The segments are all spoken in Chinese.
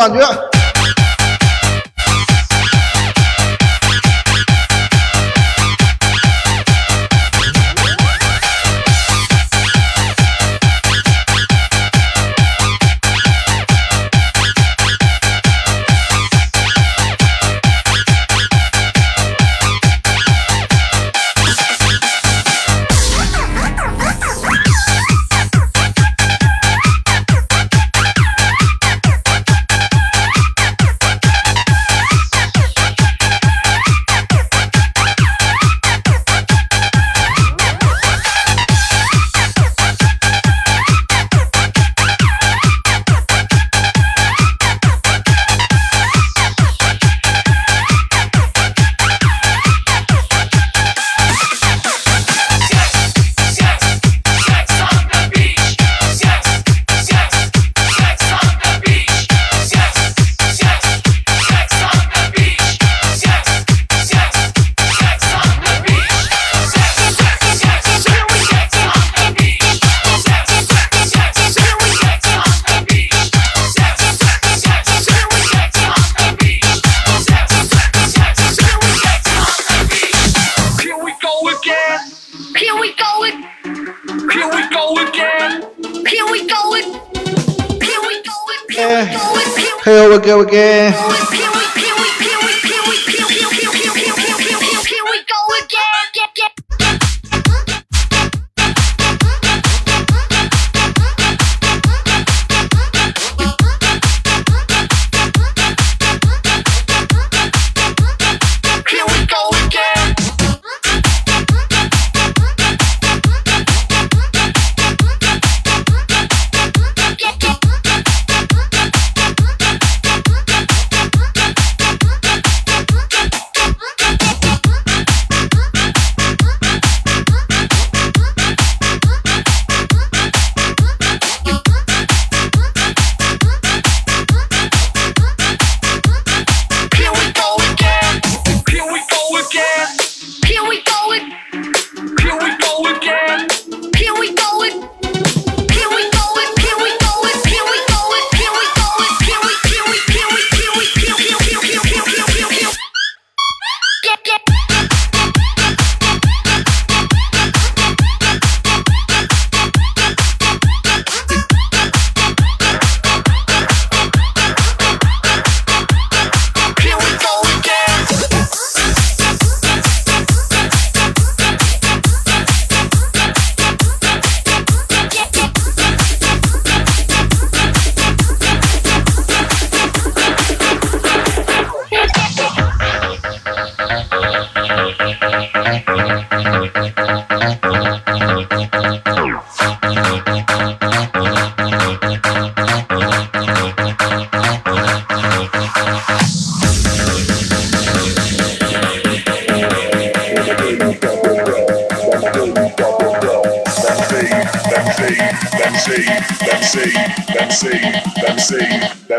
感觉。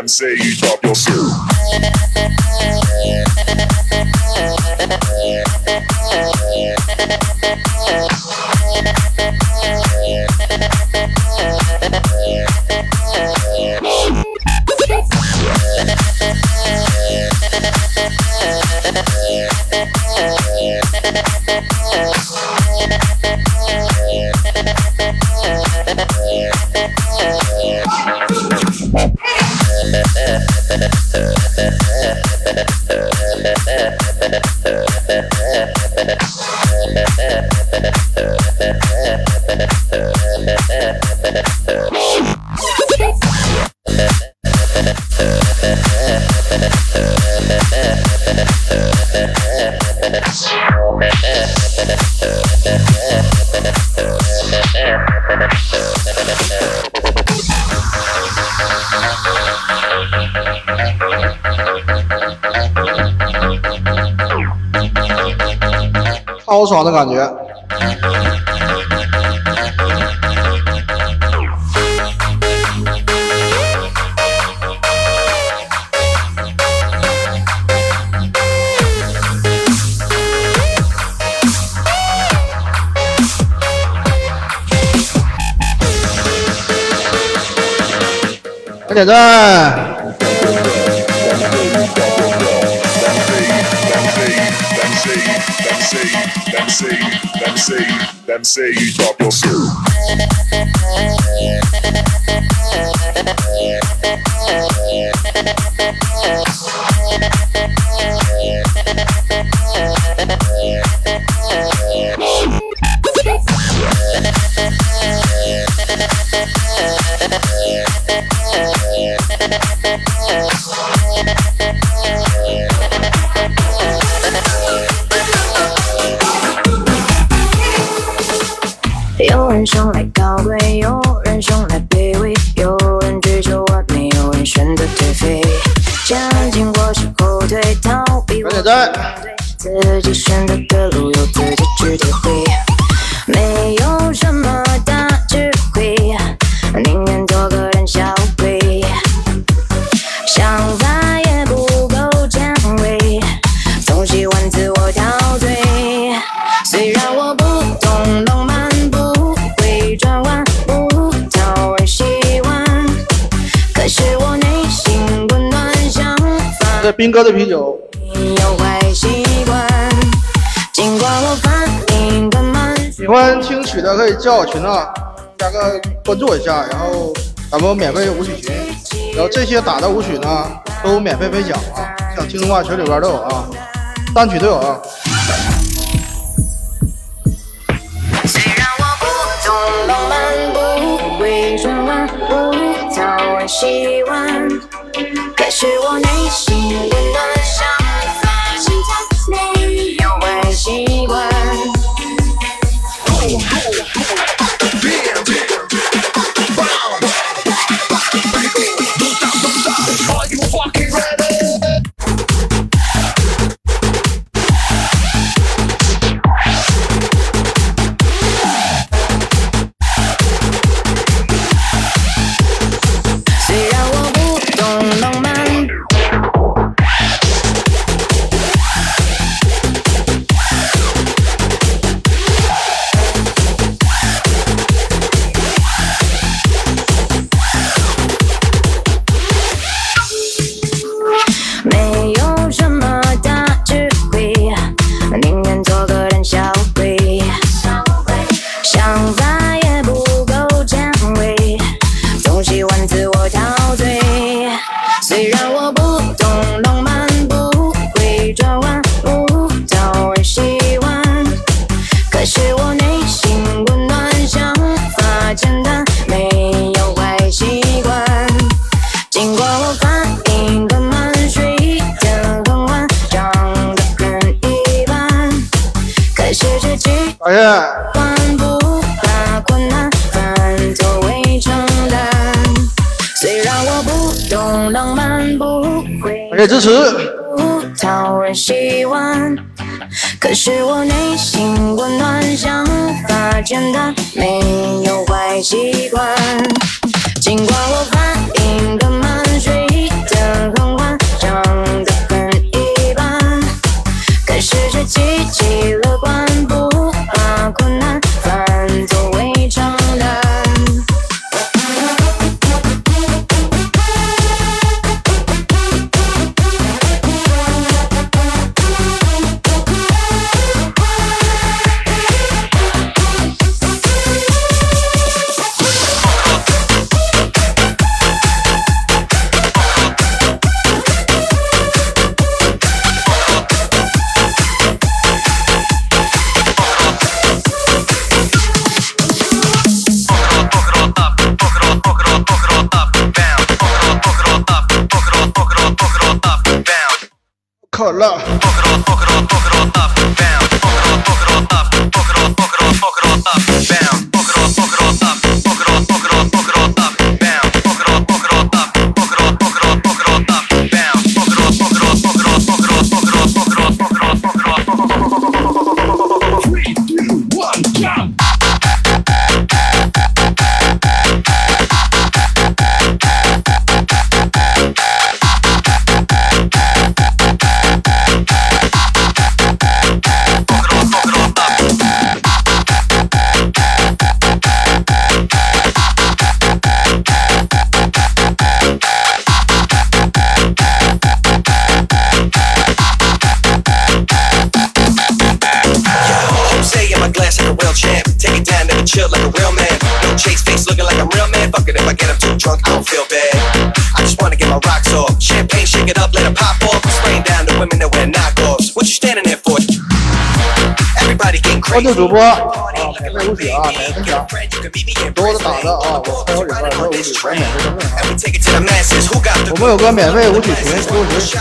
Them say you drop your suit. 超爽的感觉。快点赞！Say, them say you drop your serve. 有人生来高贵，有人生来卑微，有人追求完美，有人选择颓废。前进或是后退，逃避或快点赞！自己选择的路由自己去体会，没有什么斌哥的啤酒，有坏习惯。尽管我反应的慢，喜欢听曲的可以加我群啊，加个关注我一下，然后咱们免费舞曲群，然后这些打的舞曲呢都免费分享啊，想听的话群里边都有啊，单曲都有啊。虽然开始，我内心温暖，这几感谢，关不把困难反作为承担。虽然我不懂浪漫，不会感谢支持。不讨人喜欢，可是我内心温暖，想法简单，没有坏习惯。尽管我反应的慢，睡得很晚，长得很一般，可是却积极乐观，不 con nada. color. 关注主播啊，免费无喜啊，免费分享，给多的打的啊。我朋友圈里边还有无喜，咱免费赠送啊。我们有个免费无喜群，扣个十。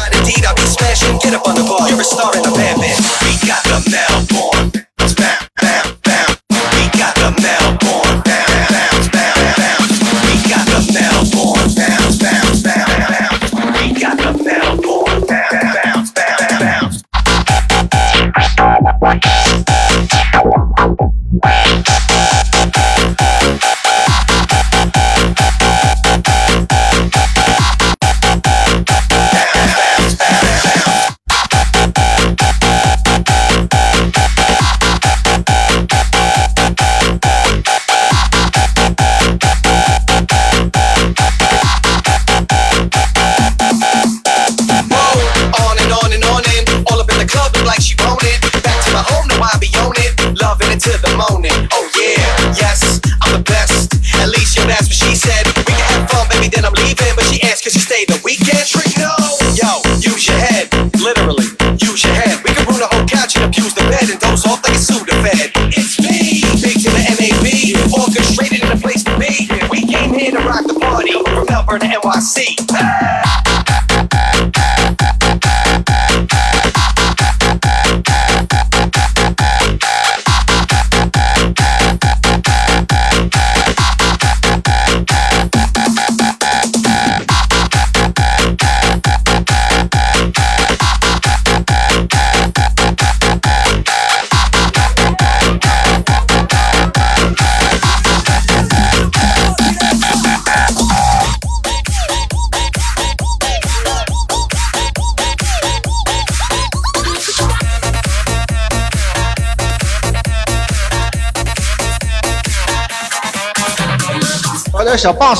小 boss。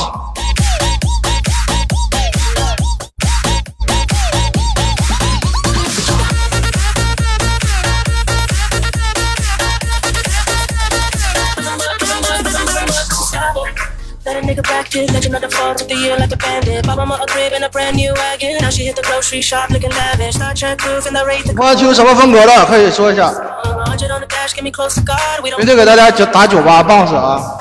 我欢听什么风格的？可以说一下。明天给大家打九八 boss 啊。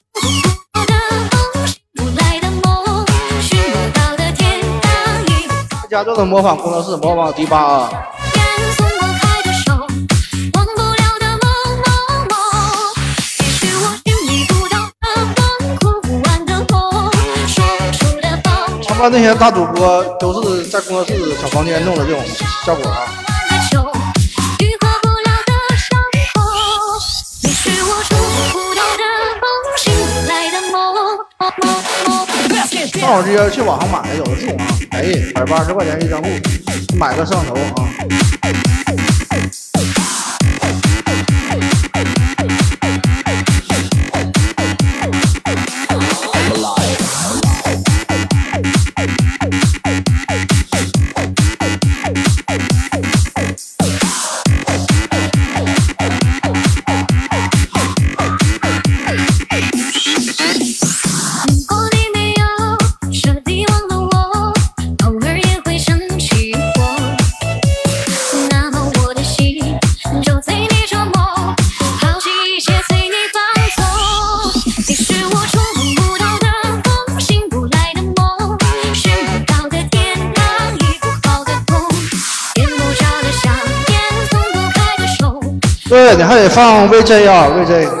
家做的模仿工作室，模仿迪吧啊。他们那些大主播都是在工作室小房间弄的这种效果啊。正好直接去网上买，有的送啊，便宜百八十块钱一张布，买个摄像头啊。那得放 vj 啊 vj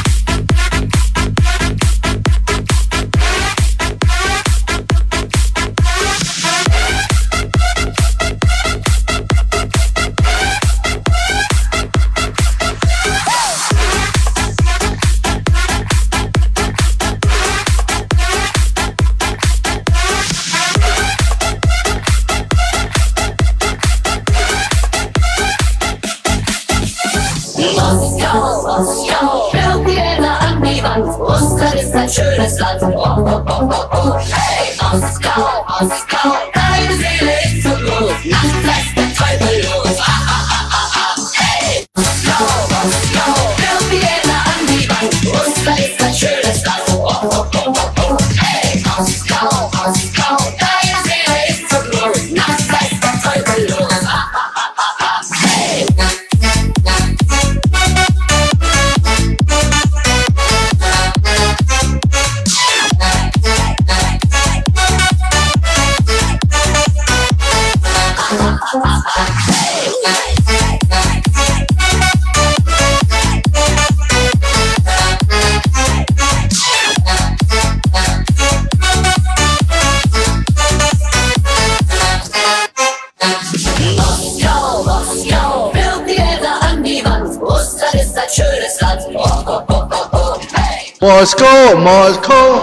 schönes Land. Oh, oh, oh, oh, oh. Hey, Moskau, Moskau. Moscow, Moscow.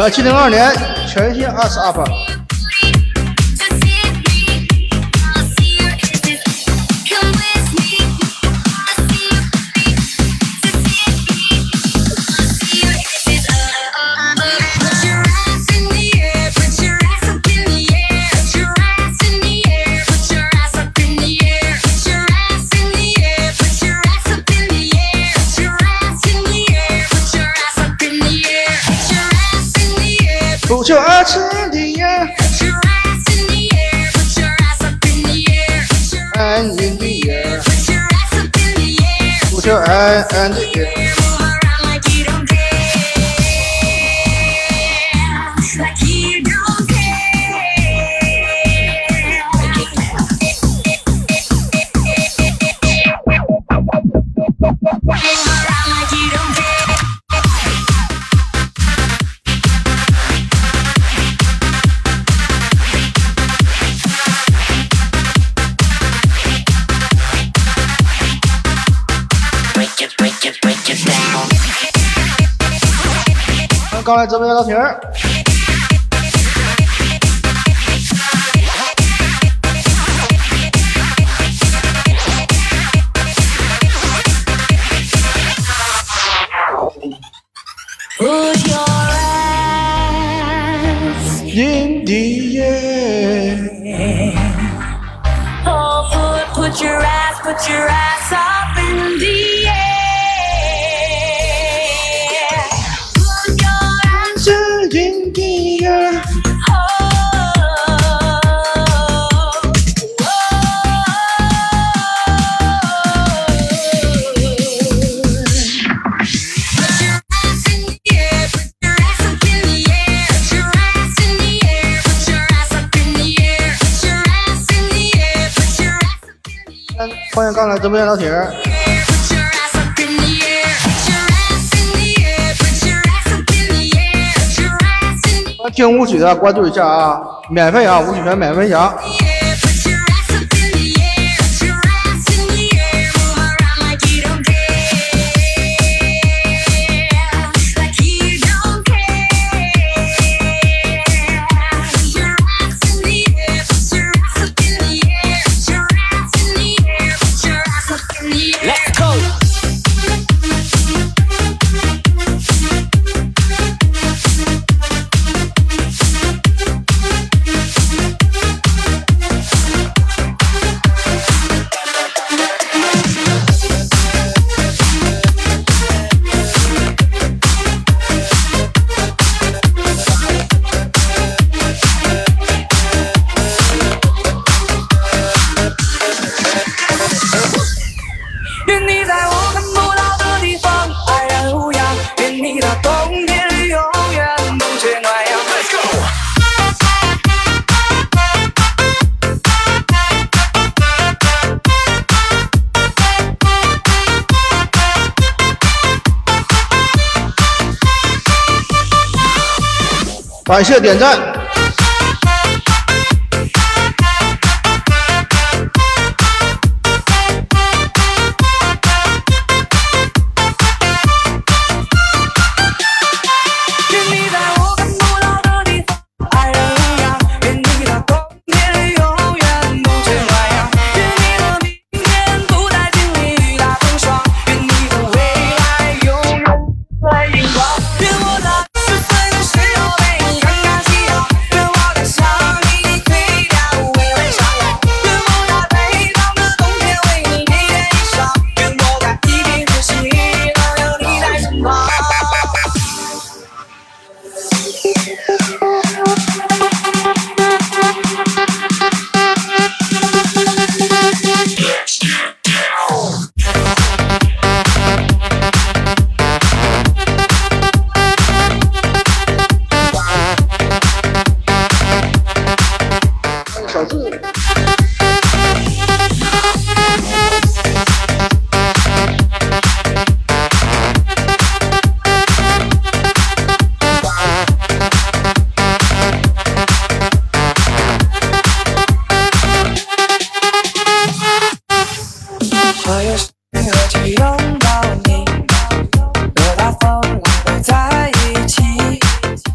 然七零二年全新二十 up。your ice up in the air put your ice up in the air put your ice up in the air put your ice up in the air. Put your eyes in the air 刚来直播间的婷儿。In the air. Oh, put, put your ass, put your ass. 上来直播间，老铁儿，听舞曲的，关注一下啊，免费啊，舞曲全免费享。感谢点赞。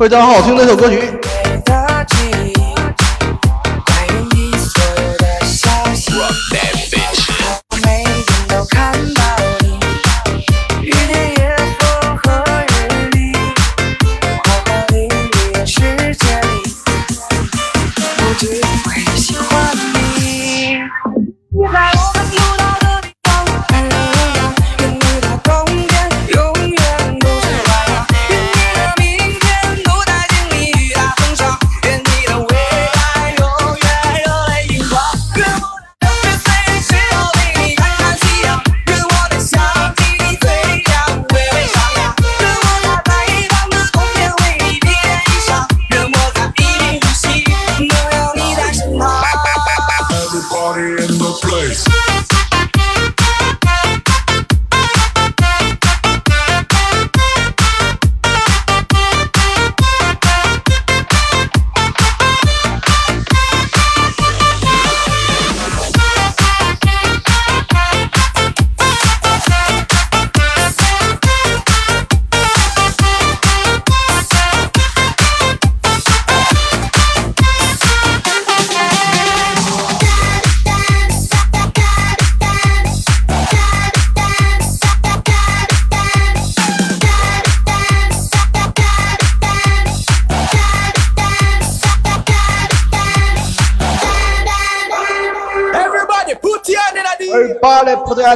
非常好听的一首歌曲。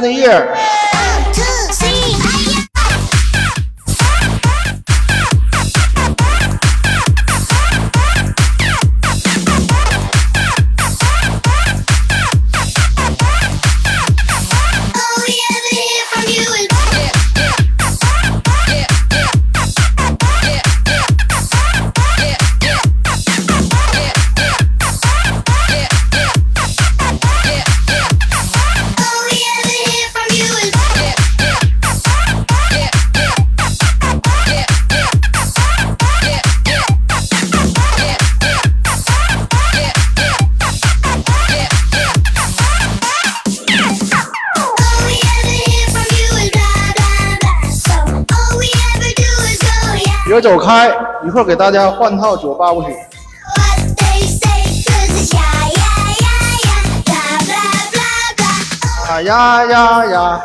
the year. 走开，一会儿给大家换套酒吧过去。啊呀呀呀！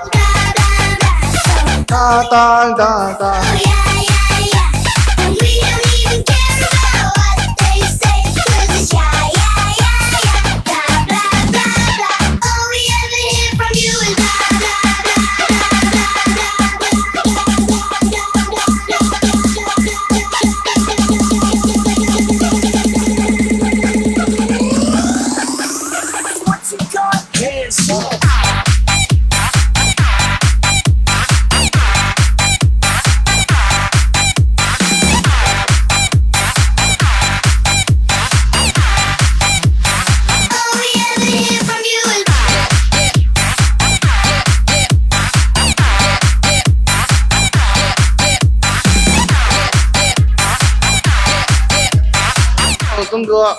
峰哥。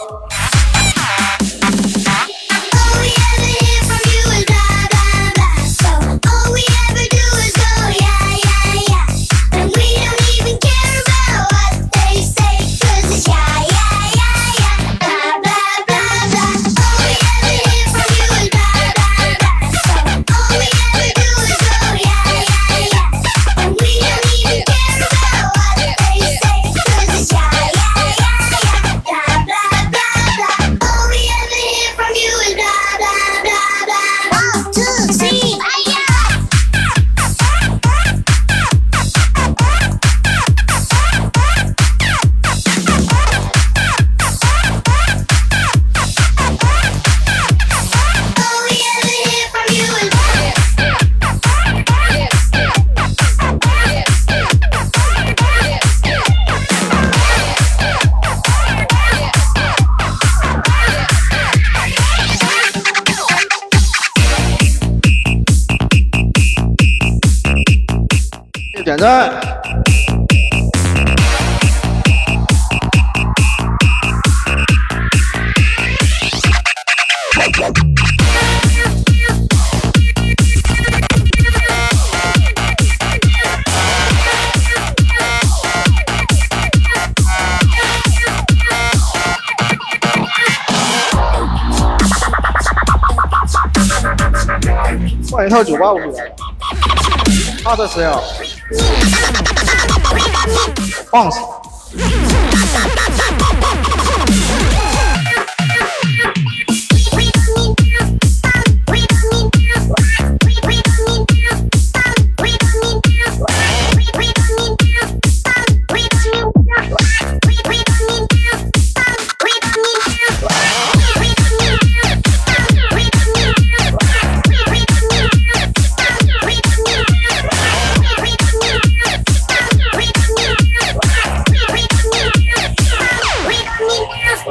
点赞。换一套九八五，他的谁啊？France.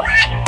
Rat!